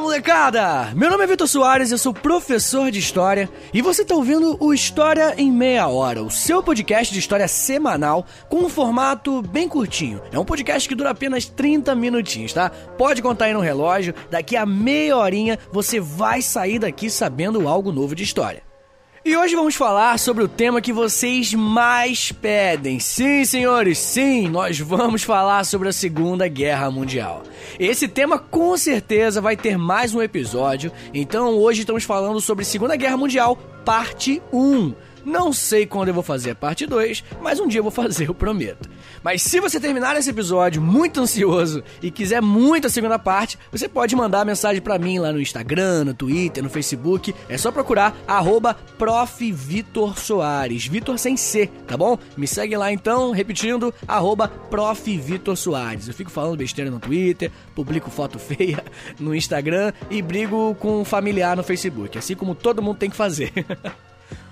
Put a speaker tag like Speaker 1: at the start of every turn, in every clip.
Speaker 1: molecada! Meu nome é Vitor Soares, eu sou professor de História e você está ouvindo o História em Meia Hora, o seu podcast de história semanal com um formato bem curtinho. É um podcast que dura apenas 30 minutinhos, tá? Pode contar aí no relógio, daqui a meia horinha você vai sair daqui sabendo algo novo de história. E hoje vamos falar sobre o tema que vocês mais pedem. Sim, senhores, sim, nós vamos falar sobre a Segunda Guerra Mundial. Esse tema com certeza vai ter mais um episódio, então hoje estamos falando sobre Segunda Guerra Mundial, parte 1. Não sei quando eu vou fazer a parte 2, mas um dia eu vou fazer, eu prometo. Mas se você terminar esse episódio muito ansioso e quiser muito a segunda parte, você pode mandar mensagem para mim lá no Instagram, no Twitter, no Facebook. É só procurar arroba Soares, Vitor sem C, tá bom? Me segue lá então, repetindo, arroba Soares. Eu fico falando besteira no Twitter, publico foto feia no Instagram e brigo com um familiar no Facebook, assim como todo mundo tem que fazer.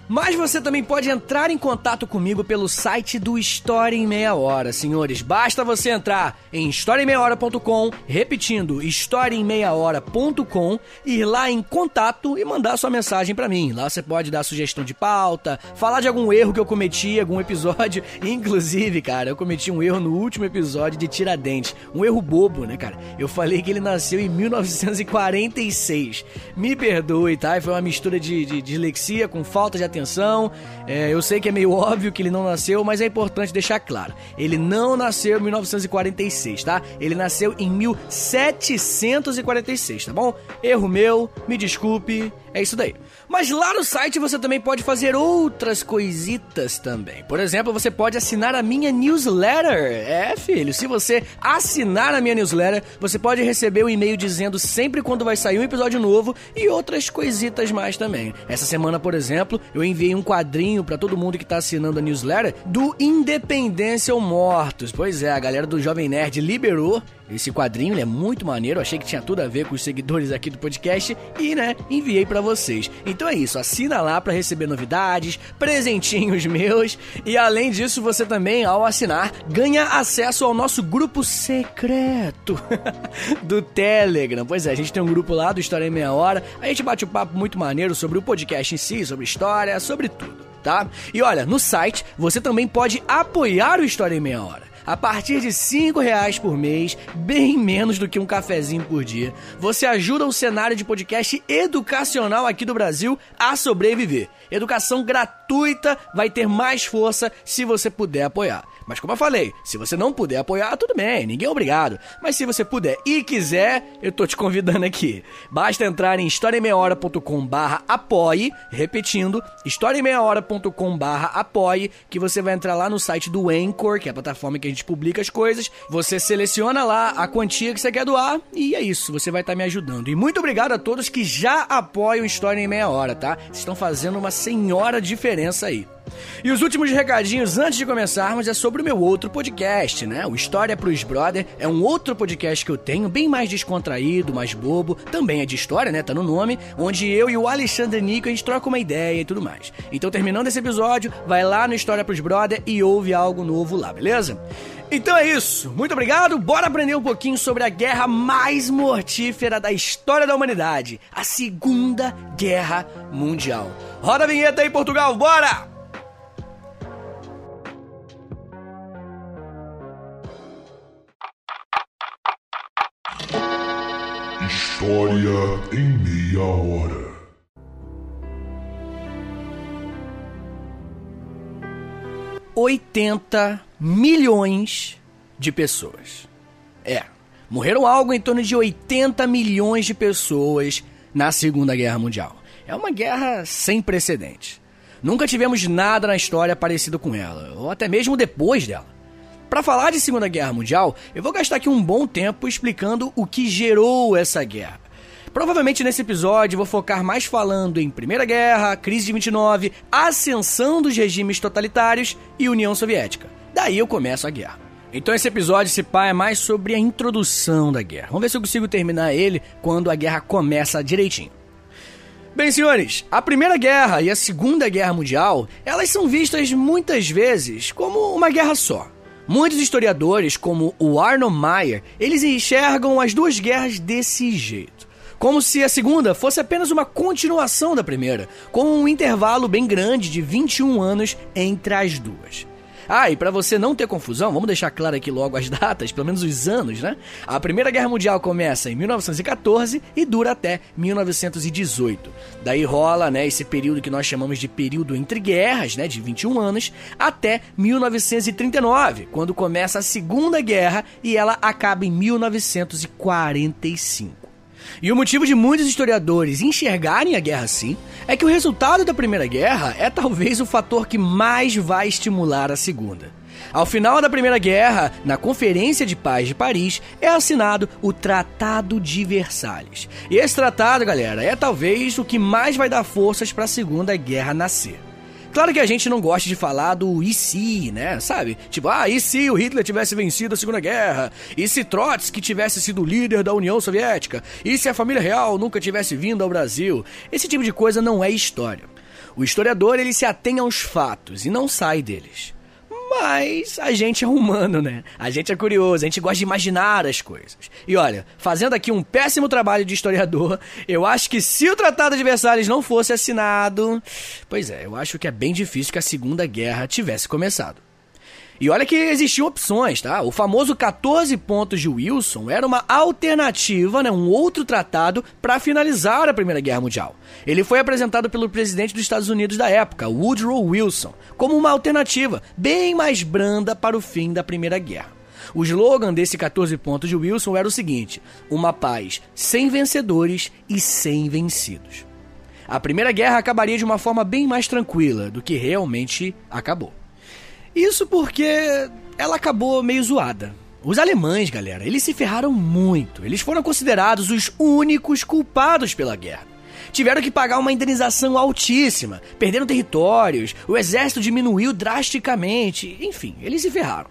Speaker 1: Mas você também pode entrar em contato comigo pelo site do História em Meia Hora, senhores. Basta você entrar em historiaemmeiahora.com, repetindo, historiaemmeiahora.com, ir lá em contato e mandar sua mensagem para mim. Lá você pode dar sugestão de pauta, falar de algum erro que eu cometi, algum episódio. Inclusive, cara, eu cometi um erro no último episódio de Tiradentes. Um erro bobo, né, cara? Eu falei que ele nasceu em 1946. Me perdoe, tá? Foi uma mistura de, de dislexia com falta de atenção atenção. É, eu sei que é meio óbvio que ele não nasceu, mas é importante deixar claro. Ele não nasceu em 1946, tá? Ele nasceu em 1746, tá bom? Erro meu, me desculpe, é isso daí. Mas lá no site você também pode fazer outras coisitas também. Por exemplo, você pode assinar a minha newsletter. É, filho, se você assinar a minha newsletter, você pode receber um e-mail dizendo sempre quando vai sair um episódio novo e outras coisitas mais também. Essa semana, por exemplo, eu enviei um quadrinho para todo mundo que tá assinando a newsletter do Independência ou Mortos. Pois é, a galera do Jovem Nerd liberou esse quadrinho, é muito maneiro, achei que tinha tudo a ver com os seguidores aqui do podcast e, né, enviei para vocês. Então é isso, assina lá para receber novidades, presentinhos meus e além disso, você também ao assinar ganha acesso ao nosso grupo secreto do Telegram. Pois é, a gente tem um grupo lá do História em Meia Hora. A gente bate um papo muito maneiro sobre o podcast em si, sobre história, sobre tudo. Tá? E olha, no site você também pode apoiar o História em Meia Hora a partir de cinco reais por mês, bem menos do que um cafezinho por dia, você ajuda o cenário de podcast educacional aqui do Brasil a sobreviver. Educação gratuita vai ter mais força se você puder apoiar. Mas como eu falei, se você não puder apoiar, tudo bem, ninguém é obrigado. Mas se você puder e quiser, eu tô te convidando aqui. Basta entrar em historiaemmeiahora.com barra apoie, repetindo, historiaemmeiahora.com barra apoie, que você vai entrar lá no site do Anchor, que é a plataforma que a gente publica as coisas. Você seleciona lá a quantia que você quer doar e é isso, você vai estar tá me ajudando. E muito obrigado a todos que já apoiam História em Meia Hora, tá? Vocês estão fazendo uma senhora diferença aí. E os últimos recadinhos antes de começarmos é sobre o meu outro podcast, né? O História pros Brother é um outro podcast que eu tenho, bem mais descontraído, mais bobo, também é de história, né? Tá no nome, onde eu e o Alexandre Nico a gente troca uma ideia e tudo mais. Então, terminando esse episódio, vai lá no História pros Brother e ouve algo novo lá, beleza? Então é isso, muito obrigado. Bora aprender um pouquinho sobre a guerra mais mortífera da história da humanidade, a Segunda Guerra Mundial. Roda a vinheta aí, Portugal, bora!
Speaker 2: História em meia hora.
Speaker 1: Oitenta milhões de pessoas. É, morreram algo em torno de 80 milhões de pessoas na Segunda Guerra Mundial. É uma guerra sem precedentes. Nunca tivemos nada na história parecido com ela, ou até mesmo depois dela. Para falar de Segunda Guerra Mundial, eu vou gastar aqui um bom tempo explicando o que gerou essa guerra. Provavelmente nesse episódio vou focar mais falando em Primeira Guerra, crise de 29, ascensão dos regimes totalitários e União Soviética. Daí eu começo a guerra. Então esse episódio, se pá, é mais sobre a introdução da guerra. Vamos ver se eu consigo terminar ele quando a guerra começa direitinho. Bem, senhores, a Primeira Guerra e a Segunda Guerra Mundial, elas são vistas muitas vezes como uma guerra só. Muitos historiadores, como o Arno Meyer, eles enxergam as duas guerras desse jeito. Como se a segunda fosse apenas uma continuação da primeira, com um intervalo bem grande de 21 anos entre as duas. Ah, e para você não ter confusão, vamos deixar claro aqui logo as datas, pelo menos os anos, né? A Primeira Guerra Mundial começa em 1914 e dura até 1918. Daí rola, né, esse período que nós chamamos de período entre guerras, né, de 21 anos, até 1939, quando começa a Segunda Guerra e ela acaba em 1945. E o motivo de muitos historiadores enxergarem a guerra assim é que o resultado da Primeira Guerra é talvez o fator que mais vai estimular a Segunda. Ao final da Primeira Guerra, na Conferência de Paz de Paris, é assinado o Tratado de Versalhes. E esse tratado, galera, é talvez o que mais vai dar forças para a Segunda Guerra nascer. Claro que a gente não gosta de falar do e se, né? Sabe? Tipo, ah, e se o Hitler tivesse vencido a Segunda Guerra? E se Trotsky tivesse sido líder da União Soviética? E se a família real nunca tivesse vindo ao Brasil? Esse tipo de coisa não é história. O historiador ele se atém aos fatos e não sai deles. Mas a gente é humano, né? A gente é curioso, a gente gosta de imaginar as coisas. E olha, fazendo aqui um péssimo trabalho de historiador, eu acho que se o Tratado de Versalhes não fosse assinado. Pois é, eu acho que é bem difícil que a Segunda Guerra tivesse começado. E olha que existiam opções, tá? O famoso 14 pontos de Wilson era uma alternativa, né, um outro tratado para finalizar a Primeira Guerra Mundial. Ele foi apresentado pelo presidente dos Estados Unidos da época, Woodrow Wilson, como uma alternativa bem mais branda para o fim da Primeira Guerra. O slogan desse 14 pontos de Wilson era o seguinte: uma paz sem vencedores e sem vencidos. A Primeira Guerra acabaria de uma forma bem mais tranquila do que realmente acabou. Isso porque ela acabou meio zoada. Os alemães, galera, eles se ferraram muito. Eles foram considerados os únicos culpados pela guerra. Tiveram que pagar uma indenização altíssima, perderam territórios, o exército diminuiu drasticamente, enfim, eles se ferraram.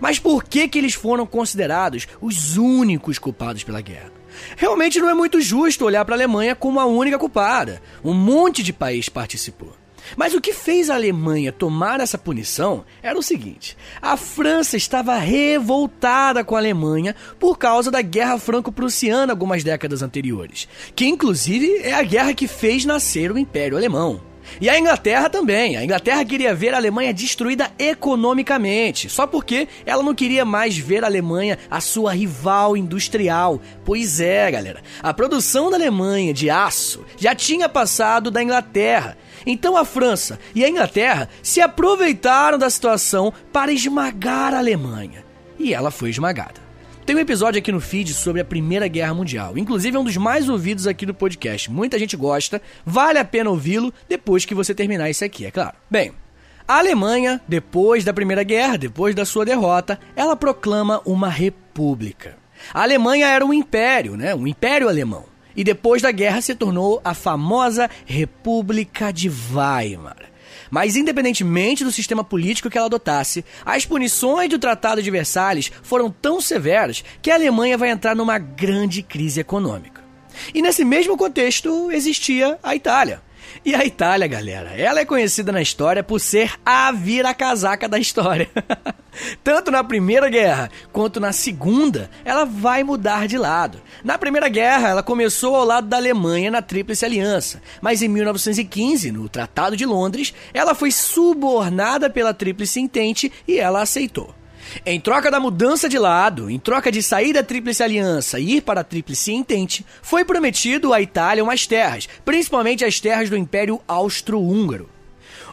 Speaker 1: Mas por que, que eles foram considerados os únicos culpados pela guerra? Realmente não é muito justo olhar para a Alemanha como a única culpada. Um monte de país participou. Mas o que fez a Alemanha tomar essa punição era o seguinte: a França estava revoltada com a Alemanha por causa da Guerra Franco-Prussiana algumas décadas anteriores, que inclusive é a guerra que fez nascer o Império Alemão. E a Inglaterra também. A Inglaterra queria ver a Alemanha destruída economicamente, só porque ela não queria mais ver a Alemanha a sua rival industrial. Pois é, galera. A produção da Alemanha de aço já tinha passado da Inglaterra. Então a França e a Inglaterra se aproveitaram da situação para esmagar a Alemanha. E ela foi esmagada. Tem um episódio aqui no feed sobre a Primeira Guerra Mundial. Inclusive é um dos mais ouvidos aqui do podcast. Muita gente gosta. Vale a pena ouvi-lo depois que você terminar isso aqui, é claro. Bem, a Alemanha, depois da Primeira Guerra, depois da sua derrota, ela proclama uma república. A Alemanha era um império, né? Um império alemão. E depois da guerra se tornou a famosa República de Weimar. Mas, independentemente do sistema político que ela adotasse, as punições do Tratado de Versalhes foram tão severas que a Alemanha vai entrar numa grande crise econômica. E nesse mesmo contexto existia a Itália. E a Itália, galera, ela é conhecida na história por ser a vira-casaca da história. Tanto na Primeira Guerra quanto na Segunda, ela vai mudar de lado. Na Primeira Guerra, ela começou ao lado da Alemanha na Tríplice Aliança, mas em 1915, no Tratado de Londres, ela foi subornada pela Tríplice Entente e ela aceitou. Em troca da mudança de lado, em troca de sair da Tríplice Aliança e ir para a Tríplice Entente, foi prometido à Itália umas terras, principalmente as terras do Império Austro-Húngaro.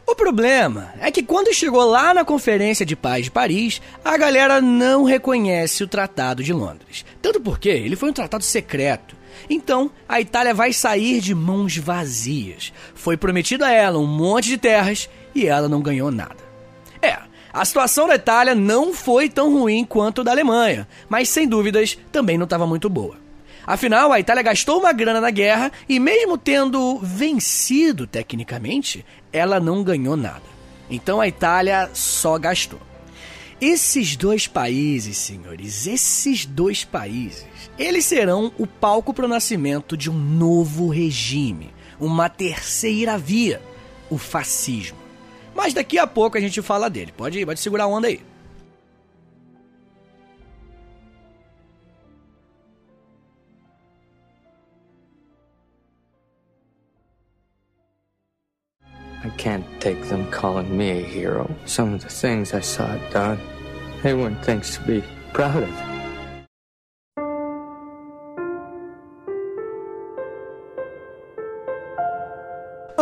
Speaker 1: O problema é que quando chegou lá na Conferência de Paz de Paris, a galera não reconhece o Tratado de Londres. Tanto porque ele foi um tratado secreto. Então, a Itália vai sair de mãos vazias. Foi prometido a ela um monte de terras e ela não ganhou nada. É, a situação da Itália não foi tão ruim quanto da Alemanha, mas sem dúvidas também não estava muito boa. Afinal, a Itália gastou uma grana na guerra e, mesmo tendo vencido tecnicamente, ela não ganhou nada. Então a Itália só gastou. Esses dois países, senhores, esses dois países, eles serão o palco para o nascimento de um novo regime, uma terceira via, o fascismo. Mas daqui a pouco a gente fala dele. Pode, pode segurar a onda aí.
Speaker 3: I can't take them calling me a hero. Some of the things I saw done, they weren't things to be proud of.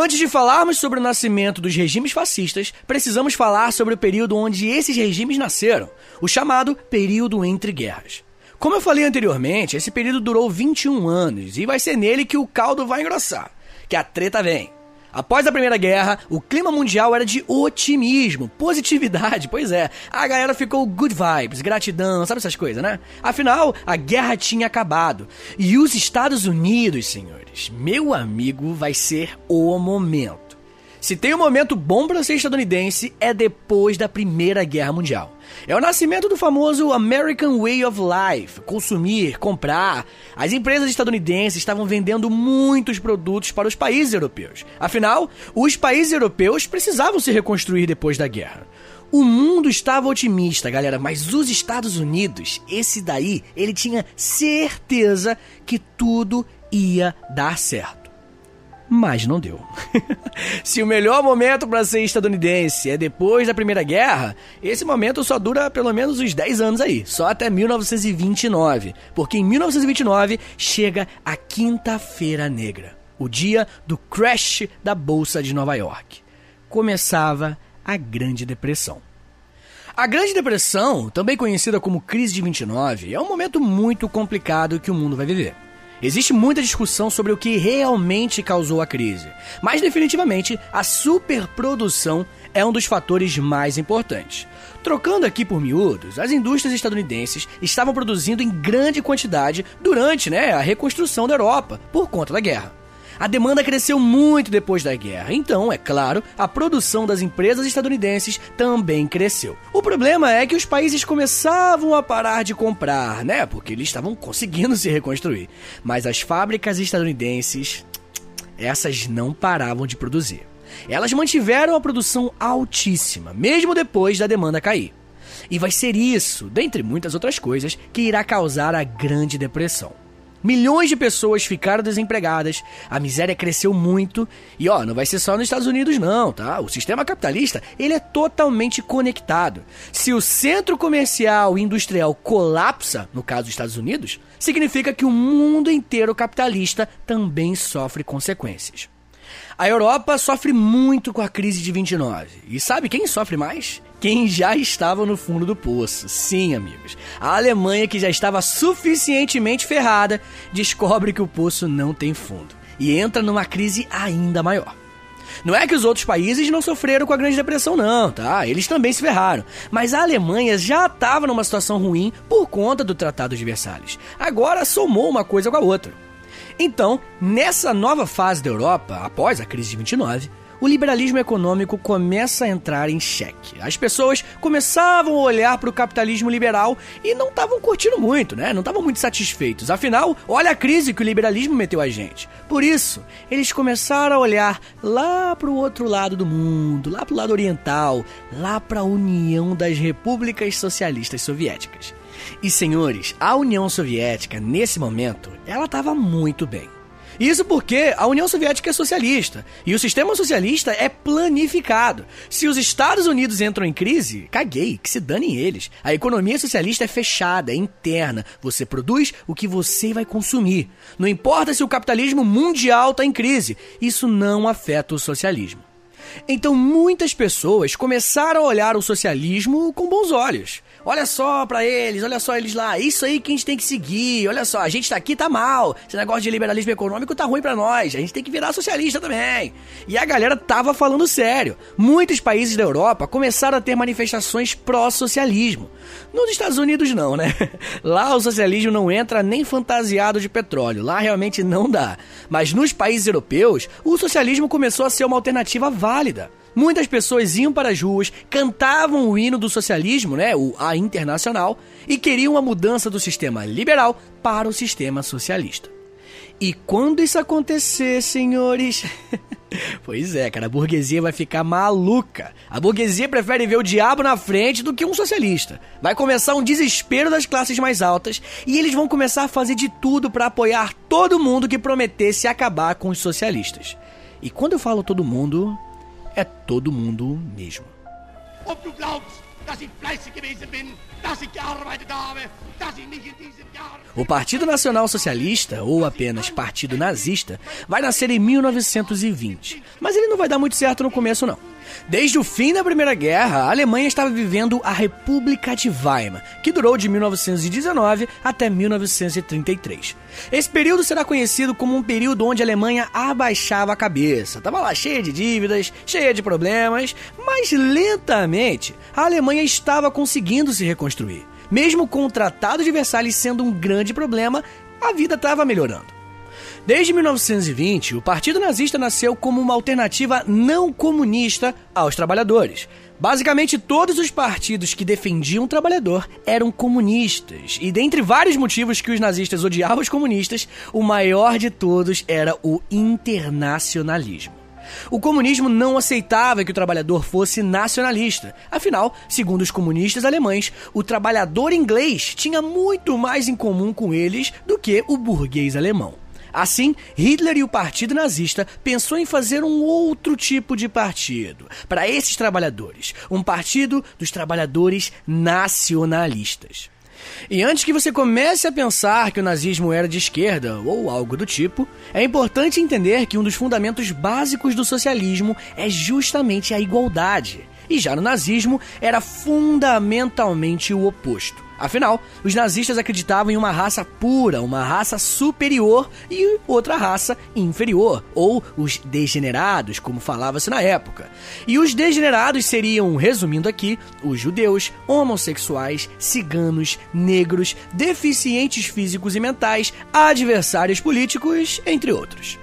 Speaker 1: Antes de falarmos sobre o nascimento dos regimes fascistas, precisamos falar sobre o período onde esses regimes nasceram, o chamado período entre guerras. Como eu falei anteriormente, esse período durou 21 anos e vai ser nele que o caldo vai engrossar, que a treta vem. Após a Primeira Guerra, o clima mundial era de otimismo, positividade, pois é. A galera ficou good vibes, gratidão, sabe essas coisas, né? Afinal, a guerra tinha acabado. E os Estados Unidos, senhores, meu amigo, vai ser o momento. Se tem um momento bom para ser estadunidense, é depois da Primeira Guerra Mundial. É o nascimento do famoso American Way of Life, consumir, comprar. As empresas estadunidenses estavam vendendo muitos produtos para os países europeus. Afinal, os países europeus precisavam se reconstruir depois da guerra. O mundo estava otimista, galera, mas os Estados Unidos, esse daí, ele tinha certeza que tudo ia dar certo mas não deu. Se o melhor momento para ser estadunidense é depois da Primeira Guerra, esse momento só dura pelo menos uns 10 anos aí, só até 1929, porque em 1929 chega a Quinta-feira Negra, o dia do crash da Bolsa de Nova York. Começava a Grande Depressão. A Grande Depressão, também conhecida como Crise de 29, é um momento muito complicado que o mundo vai viver. Existe muita discussão sobre o que realmente causou a crise, mas definitivamente a superprodução é um dos fatores mais importantes. Trocando aqui por miúdos, as indústrias estadunidenses estavam produzindo em grande quantidade durante né, a reconstrução da Europa por conta da guerra. A demanda cresceu muito depois da guerra, então, é claro, a produção das empresas estadunidenses também cresceu. O problema é que os países começavam a parar de comprar, né? Porque eles estavam conseguindo se reconstruir. Mas as fábricas estadunidenses, essas não paravam de produzir. Elas mantiveram a produção altíssima, mesmo depois da demanda cair. E vai ser isso, dentre muitas outras coisas, que irá causar a Grande Depressão. Milhões de pessoas ficaram desempregadas, a miséria cresceu muito e ó, não vai ser só nos Estados Unidos não, tá? O sistema capitalista, ele é totalmente conectado. Se o centro comercial e industrial colapsa, no caso dos Estados Unidos, significa que o mundo inteiro capitalista também sofre consequências. A Europa sofre muito com a crise de 29. E sabe quem sofre mais? Quem já estava no fundo do poço. Sim, amigos. A Alemanha, que já estava suficientemente ferrada, descobre que o poço não tem fundo e entra numa crise ainda maior. Não é que os outros países não sofreram com a Grande Depressão, não, tá? Eles também se ferraram. Mas a Alemanha já estava numa situação ruim por conta do Tratado de Versalhes. Agora somou uma coisa com a outra. Então, nessa nova fase da Europa, após a crise de 29, o liberalismo econômico começa a entrar em xeque. As pessoas começavam a olhar para o capitalismo liberal e não estavam curtindo muito, né? Não estavam muito satisfeitos. Afinal, olha a crise que o liberalismo meteu a gente. Por isso, eles começaram a olhar lá para o outro lado do mundo, lá para o lado oriental, lá para a União das Repúblicas Socialistas Soviéticas. E senhores, a União Soviética, nesse momento, ela estava muito bem. Isso porque a União Soviética é socialista e o sistema socialista é planificado. Se os Estados Unidos entram em crise, caguei, que se danem eles. A economia socialista é fechada, é interna. Você produz o que você vai consumir. Não importa se o capitalismo mundial está em crise, isso não afeta o socialismo. Então muitas pessoas começaram a olhar o socialismo com bons olhos. Olha só para eles, olha só eles lá. Isso aí que a gente tem que seguir. Olha só, a gente tá aqui tá mal. Esse negócio de liberalismo econômico tá ruim para nós. A gente tem que virar socialista também. E a galera tava falando sério. Muitos países da Europa começaram a ter manifestações pró-socialismo. Nos Estados Unidos não, né? Lá o socialismo não entra nem fantasiado de petróleo. Lá realmente não dá. Mas nos países europeus, o socialismo começou a ser uma alternativa válida. Muitas pessoas iam para as ruas, cantavam o hino do socialismo, né, o A Internacional, e queriam a mudança do sistema liberal para o sistema socialista. E quando isso acontecer, senhores, pois é, cara, a burguesia vai ficar maluca. A burguesia prefere ver o diabo na frente do que um socialista. Vai começar um desespero das classes mais altas e eles vão começar a fazer de tudo para apoiar todo mundo que prometesse acabar com os socialistas. E quando eu falo todo mundo, é todo mundo mesmo. O Partido Nacional Socialista, ou apenas Partido Nazista, vai nascer em 1920. Mas ele não vai dar muito certo no começo, não. Desde o fim da Primeira Guerra, a Alemanha estava vivendo a República de Weimar, que durou de 1919 até 1933. Esse período será conhecido como um período onde a Alemanha abaixava a cabeça. Estava lá cheia de dívidas, cheia de problemas, mas lentamente a Alemanha estava conseguindo se reconstruir. Mesmo com o Tratado de Versalhes sendo um grande problema, a vida estava melhorando. Desde 1920, o Partido Nazista nasceu como uma alternativa não comunista aos trabalhadores. Basicamente, todos os partidos que defendiam o trabalhador eram comunistas, e dentre vários motivos que os nazistas odiavam os comunistas, o maior de todos era o internacionalismo. O comunismo não aceitava que o trabalhador fosse nacionalista. Afinal, segundo os comunistas alemães, o trabalhador inglês tinha muito mais em comum com eles do que o burguês alemão. Assim, Hitler e o Partido Nazista pensou em fazer um outro tipo de partido para esses trabalhadores, um partido dos trabalhadores nacionalistas. E antes que você comece a pensar que o nazismo era de esquerda ou algo do tipo, é importante entender que um dos fundamentos básicos do socialismo é justamente a igualdade. E já no nazismo era fundamentalmente o oposto. Afinal, os nazistas acreditavam em uma raça pura, uma raça superior e outra raça inferior, ou os degenerados, como falava-se na época. E os degenerados seriam, resumindo aqui, os judeus, homossexuais, ciganos, negros, deficientes físicos e mentais, adversários políticos, entre outros.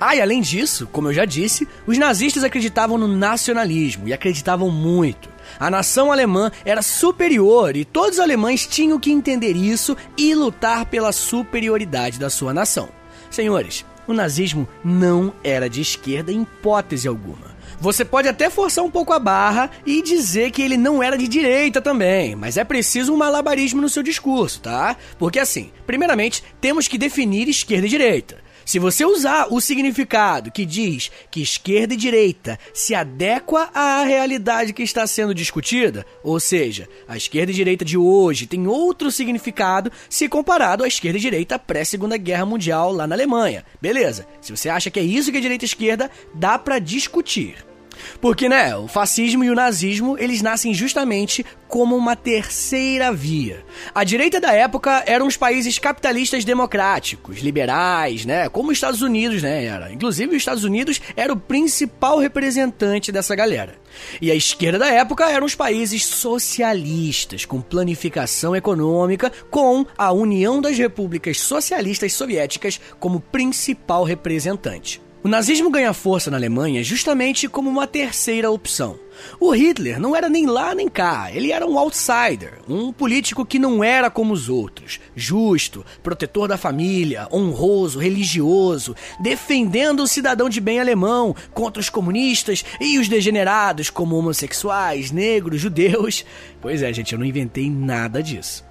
Speaker 1: Ah, e além disso, como eu já disse, os nazistas acreditavam no nacionalismo e acreditavam muito. A nação alemã era superior e todos os alemães tinham que entender isso e lutar pela superioridade da sua nação. Senhores, o nazismo não era de esquerda em hipótese alguma. Você pode até forçar um pouco a barra e dizer que ele não era de direita também, mas é preciso um malabarismo no seu discurso, tá? Porque assim, primeiramente, temos que definir esquerda e direita. Se você usar o significado que diz que esquerda e direita se adequa à realidade que está sendo discutida, ou seja, a esquerda e direita de hoje tem outro significado se comparado à esquerda e direita pré-segunda guerra mundial lá na Alemanha. Beleza? Se você acha que é isso que é direita e esquerda, dá para discutir. Porque, né, o fascismo e o nazismo, eles nascem justamente como uma terceira via. A direita da época eram os países capitalistas democráticos, liberais, né, como os Estados Unidos, né, era. Inclusive, os Estados Unidos era o principal representante dessa galera. E a esquerda da época eram os países socialistas, com planificação econômica, com a União das Repúblicas Socialistas Soviéticas como principal representante. O nazismo ganha força na Alemanha justamente como uma terceira opção. O Hitler não era nem lá nem cá, ele era um outsider, um político que não era como os outros, justo, protetor da família, honroso, religioso, defendendo o cidadão de bem alemão contra os comunistas e os degenerados como homossexuais, negros, judeus. Pois é, gente, eu não inventei nada disso.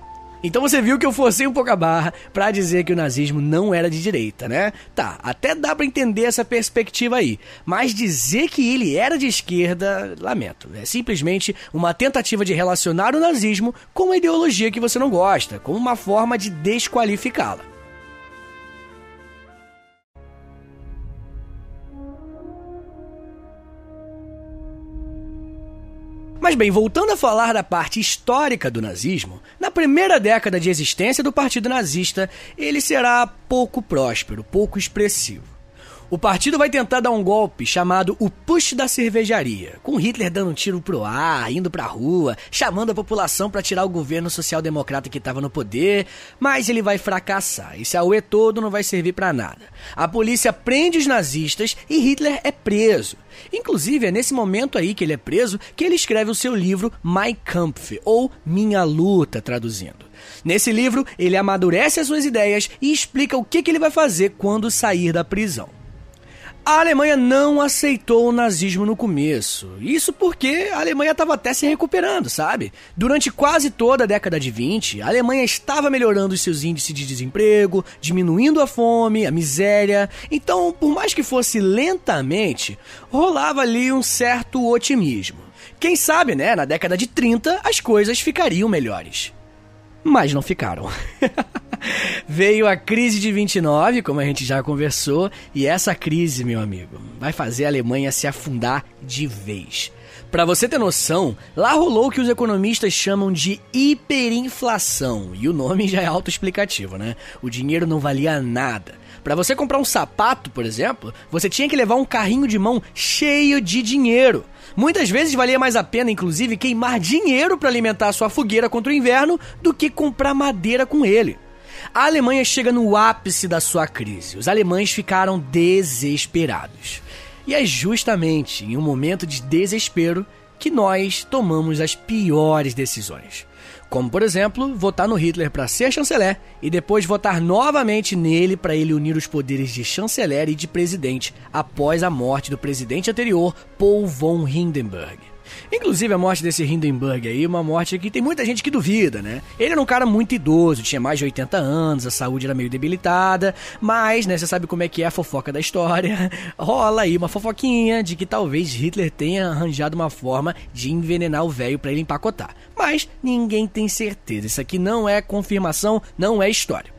Speaker 1: Então você viu que eu forcei um pouco a barra para dizer que o nazismo não era de direita, né? Tá, até dá para entender essa perspectiva aí, mas dizer que ele era de esquerda, lamento. É simplesmente uma tentativa de relacionar o nazismo com uma ideologia que você não gosta, como uma forma de desqualificá-la. Mas bem, voltando a falar da parte histórica do nazismo, na primeira década de existência do Partido Nazista, ele será pouco próspero, pouco expressivo. O partido vai tentar dar um golpe chamado o Push da Cervejaria, com Hitler dando um tiro pro ar, indo pra rua, chamando a população para tirar o governo social-democrata que estava no poder, mas ele vai fracassar. Esse AUE todo não vai servir para nada. A polícia prende os nazistas e Hitler é preso. Inclusive, é nesse momento aí que ele é preso que ele escreve o seu livro Mein Kampf, ou Minha Luta, traduzindo. Nesse livro, ele amadurece as suas ideias e explica o que, que ele vai fazer quando sair da prisão. A Alemanha não aceitou o nazismo no começo. Isso porque a Alemanha estava até se recuperando, sabe? Durante quase toda a década de 20, a Alemanha estava melhorando os seus índices de desemprego, diminuindo a fome, a miséria. Então, por mais que fosse lentamente, rolava ali um certo otimismo. Quem sabe, né, na década de 30 as coisas ficariam melhores. Mas não ficaram. Veio a crise de 29, como a gente já conversou, e essa crise, meu amigo, vai fazer a Alemanha se afundar de vez. Para você ter noção, lá rolou o que os economistas chamam de hiperinflação, e o nome já é autoexplicativo, né? O dinheiro não valia nada. Para você comprar um sapato, por exemplo, você tinha que levar um carrinho de mão cheio de dinheiro. Muitas vezes valia mais a pena, inclusive, queimar dinheiro para alimentar sua fogueira contra o inverno do que comprar madeira com ele. A Alemanha chega no ápice da sua crise. Os alemães ficaram desesperados. E é justamente em um momento de desespero que nós tomamos as piores decisões. Como, por exemplo, votar no Hitler para ser chanceler e depois votar novamente nele para ele unir os poderes de chanceler e de presidente após a morte do presidente anterior, Paul von Hindenburg. Inclusive a morte desse Hindenburg aí, uma morte que tem muita gente que duvida, né? Ele era um cara muito idoso, tinha mais de 80 anos, a saúde era meio debilitada, mas, né, você sabe como é que é a fofoca da história. Rola aí uma fofoquinha de que talvez Hitler tenha arranjado uma forma de envenenar o velho para ele empacotar. Mas ninguém tem certeza. Isso aqui não é confirmação, não é história.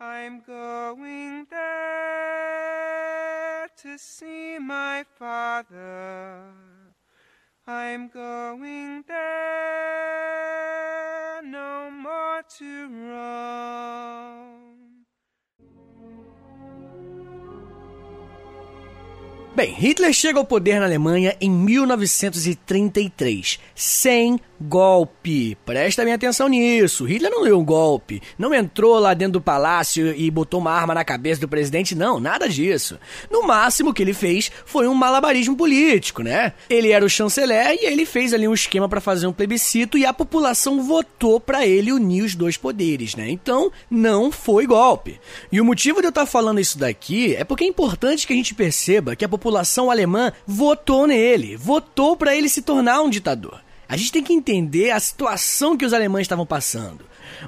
Speaker 1: I'm going there to see my father. I'm going there no more to roam. Bem, Hitler chega ao poder na Alemanha em 1933, sem golpe. Presta minha atenção nisso. Hitler não deu um golpe. Não entrou lá dentro do palácio e botou uma arma na cabeça do presidente, não. Nada disso. No máximo que ele fez foi um malabarismo político, né? Ele era o chanceler e ele fez ali um esquema para fazer um plebiscito e a população votou para ele unir os dois poderes, né? Então, não foi golpe. E o motivo de eu estar tá falando isso daqui é porque é importante que a gente perceba que a população alemã votou nele, votou para ele se tornar um ditador. A gente tem que entender a situação que os alemães estavam passando.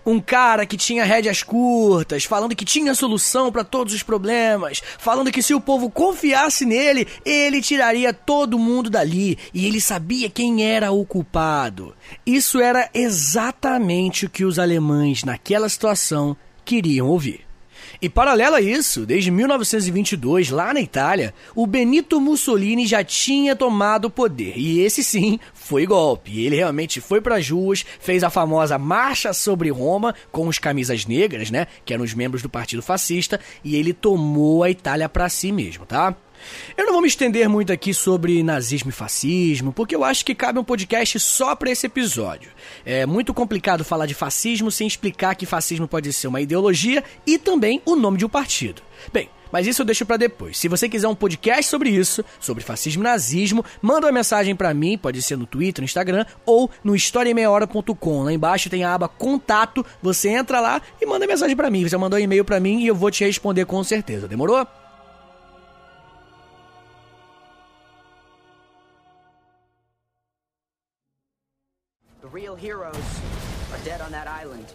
Speaker 1: Um cara que tinha rédeas curtas, falando que tinha solução para todos os problemas, falando que se o povo confiasse nele, ele tiraria todo mundo dali e ele sabia quem era o culpado. Isso era exatamente o que os alemães naquela situação queriam ouvir. E paralelo a isso, desde 1922, lá na Itália, o Benito Mussolini já tinha tomado o poder. E esse sim foi golpe. Ele realmente foi para as ruas, fez a famosa Marcha sobre Roma com os camisas negras, né, que eram os membros do Partido Fascista, e ele tomou a Itália para si mesmo, tá? Eu não vou me estender muito aqui sobre nazismo e fascismo, porque eu acho que cabe um podcast só para esse episódio. É muito complicado falar de fascismo sem explicar que fascismo pode ser uma ideologia e também o nome de um partido. Bem, mas isso eu deixo para depois. Se você quiser um podcast sobre isso, sobre fascismo e nazismo, manda uma mensagem para mim, pode ser no Twitter, no Instagram ou no historiameiahora.com. Lá embaixo tem a aba contato, você entra lá e manda mensagem para mim. Você mandou um e-mail para mim e eu vou te responder com certeza. Demorou? Real heroes are dead on that island.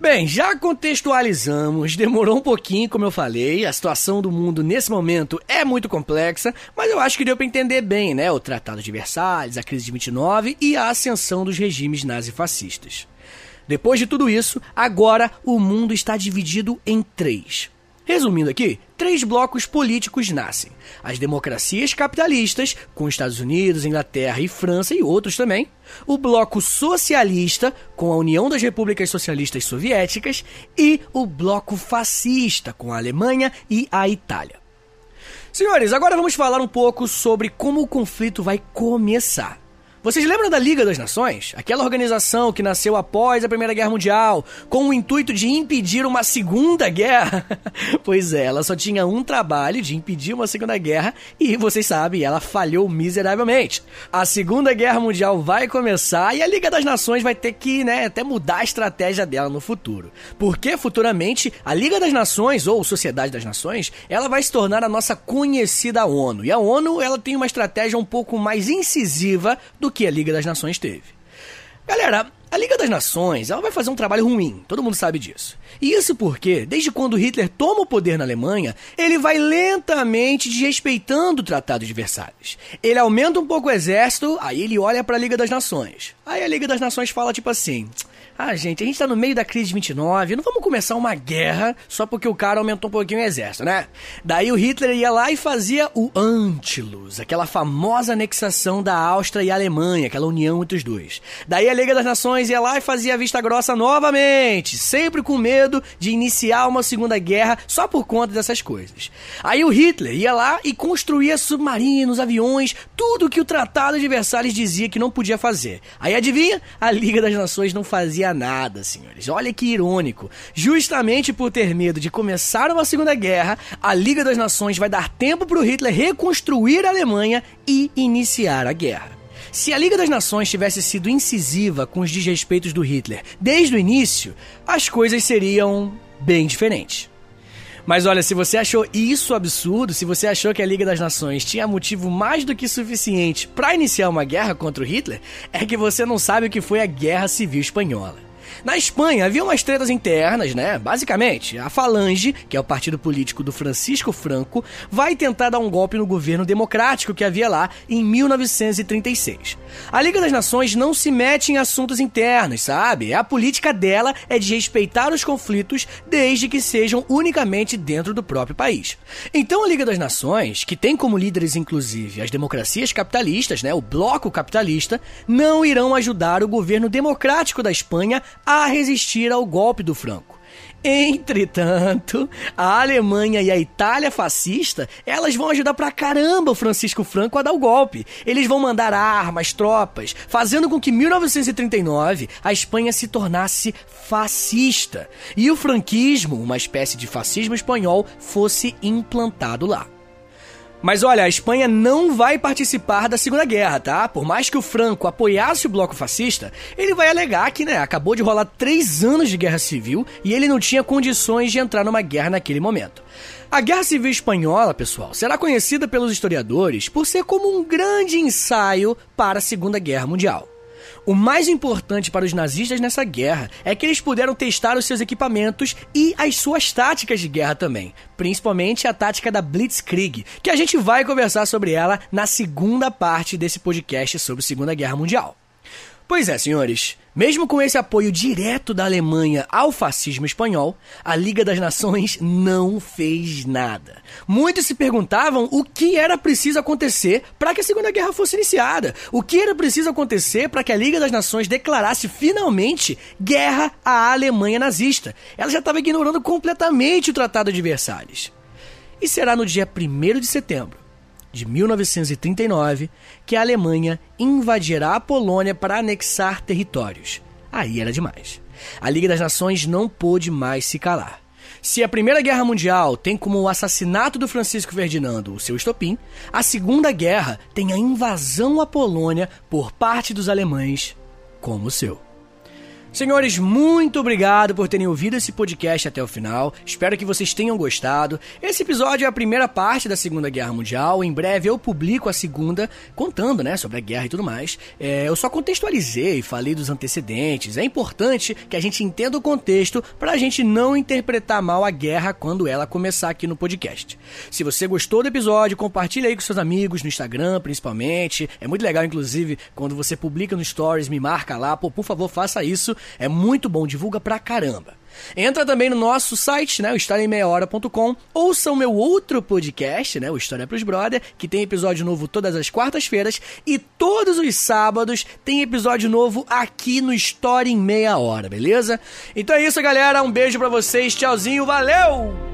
Speaker 1: Bem, já contextualizamos, demorou um pouquinho, como eu falei, a situação do mundo nesse momento é muito complexa, mas eu acho que deu para entender bem, né? O Tratado de Versalhes, a crise de 29 e a ascensão dos regimes nazifascistas. Depois de tudo isso, agora o mundo está dividido em três. Resumindo aqui, três blocos políticos nascem: as democracias capitalistas, com Estados Unidos, Inglaterra e França e outros também, o bloco socialista, com a União das Repúblicas Socialistas Soviéticas, e o bloco fascista, com a Alemanha e a Itália. Senhores, agora vamos falar um pouco sobre como o conflito vai começar. Vocês lembram da Liga das Nações? Aquela organização que nasceu após a Primeira Guerra Mundial, com o intuito de impedir uma Segunda Guerra? pois é, ela só tinha um trabalho de impedir uma Segunda Guerra e, vocês sabem, ela falhou miseravelmente. A Segunda Guerra Mundial vai começar e a Liga das Nações vai ter que, né, até mudar a estratégia dela no futuro. Porque futuramente a Liga das Nações, ou Sociedade das Nações, ela vai se tornar a nossa conhecida ONU. E a ONU, ela tem uma estratégia um pouco mais incisiva do que a Liga das Nações teve. Galera, a Liga das Nações ela vai fazer um trabalho ruim, todo mundo sabe disso. E isso porque, desde quando Hitler toma o poder na Alemanha, ele vai lentamente desrespeitando o Tratado de Versalhes. Ele aumenta um pouco o exército, aí ele olha para a Liga das Nações. Aí a Liga das Nações fala tipo assim: ah, gente, a gente tá no meio da crise de 29, não vamos começar uma guerra só porque o cara aumentou um pouquinho o exército, né? Daí o Hitler ia lá e fazia o Antilus, aquela famosa anexação da Áustria e Alemanha, aquela união entre os dois. Daí a Liga das Nações ia lá e fazia vista grossa novamente, sempre com medo de iniciar uma segunda guerra só por conta dessas coisas. Aí o Hitler ia lá e construía submarinos, aviões, tudo que o Tratado de Versalhes dizia que não podia fazer. Aí adivinha? A Liga das Nações não fazia nada, senhores. Olha que irônico. Justamente por ter medo de começar uma Segunda Guerra, a Liga das Nações vai dar tempo para o Hitler reconstruir a Alemanha e iniciar a guerra. Se a Liga das Nações tivesse sido incisiva com os desrespeitos do Hitler desde o início, as coisas seriam bem diferentes. Mas olha, se você achou isso absurdo, se você achou que a Liga das Nações tinha motivo mais do que suficiente para iniciar uma guerra contra o Hitler, é que você não sabe o que foi a Guerra Civil Espanhola. Na Espanha havia umas tretas internas, né? Basicamente, a Falange, que é o partido político do Francisco Franco, vai tentar dar um golpe no governo democrático que havia lá em 1936. A Liga das Nações não se mete em assuntos internos, sabe? A política dela é de respeitar os conflitos desde que sejam unicamente dentro do próprio país. Então a Liga das Nações, que tem como líderes inclusive as democracias capitalistas, né, o bloco capitalista, não irão ajudar o governo democrático da Espanha a resistir ao golpe do Franco. Entretanto, a Alemanha e a Itália fascista, elas vão ajudar pra caramba o Francisco Franco a dar o golpe. Eles vão mandar armas, tropas, fazendo com que 1939 a Espanha se tornasse fascista e o franquismo, uma espécie de fascismo espanhol, fosse implantado lá. Mas olha, a Espanha não vai participar da Segunda Guerra, tá? Por mais que o Franco apoiasse o bloco fascista, ele vai alegar que, né, acabou de rolar três anos de guerra civil e ele não tinha condições de entrar numa guerra naquele momento. A Guerra Civil Espanhola, pessoal, será conhecida pelos historiadores por ser como um grande ensaio para a Segunda Guerra Mundial. O mais importante para os nazistas nessa guerra é que eles puderam testar os seus equipamentos e as suas táticas de guerra também, principalmente a tática da Blitzkrieg, que a gente vai conversar sobre ela na segunda parte desse podcast sobre a Segunda Guerra Mundial. Pois é, senhores. Mesmo com esse apoio direto da Alemanha ao fascismo espanhol, a Liga das Nações não fez nada. Muitos se perguntavam o que era preciso acontecer para que a Segunda Guerra fosse iniciada. O que era preciso acontecer para que a Liga das Nações declarasse finalmente guerra à Alemanha nazista. Ela já estava ignorando completamente o Tratado de Versalhes. E será no dia 1 de setembro de 1939 que a Alemanha invadirá a Polônia para anexar territórios. Aí era demais. A Liga das Nações não pôde mais se calar. Se a Primeira Guerra Mundial tem como o assassinato do Francisco Ferdinando o seu estopim, a Segunda Guerra tem a invasão à Polônia por parte dos alemães como o seu. Senhores, muito obrigado por terem ouvido esse podcast até o final. Espero que vocês tenham gostado. Esse episódio é a primeira parte da Segunda Guerra Mundial. Em breve eu publico a segunda, contando, né, sobre a guerra e tudo mais. É, eu só contextualizei, falei dos antecedentes. É importante que a gente entenda o contexto para a gente não interpretar mal a guerra quando ela começar aqui no podcast. Se você gostou do episódio, compartilhe aí com seus amigos no Instagram, principalmente. É muito legal, inclusive, quando você publica no Stories, me marca lá. Pô, por favor, faça isso é muito bom, divulga pra caramba. Entra também no nosso site, né, o historiaemmeiahora.com. Ouça o meu outro podcast, né, o História pros Brother, que tem episódio novo todas as quartas-feiras e todos os sábados tem episódio novo aqui no História em Meia Hora, beleza? Então é isso, galera. Um beijo para vocês. Tchauzinho. Valeu!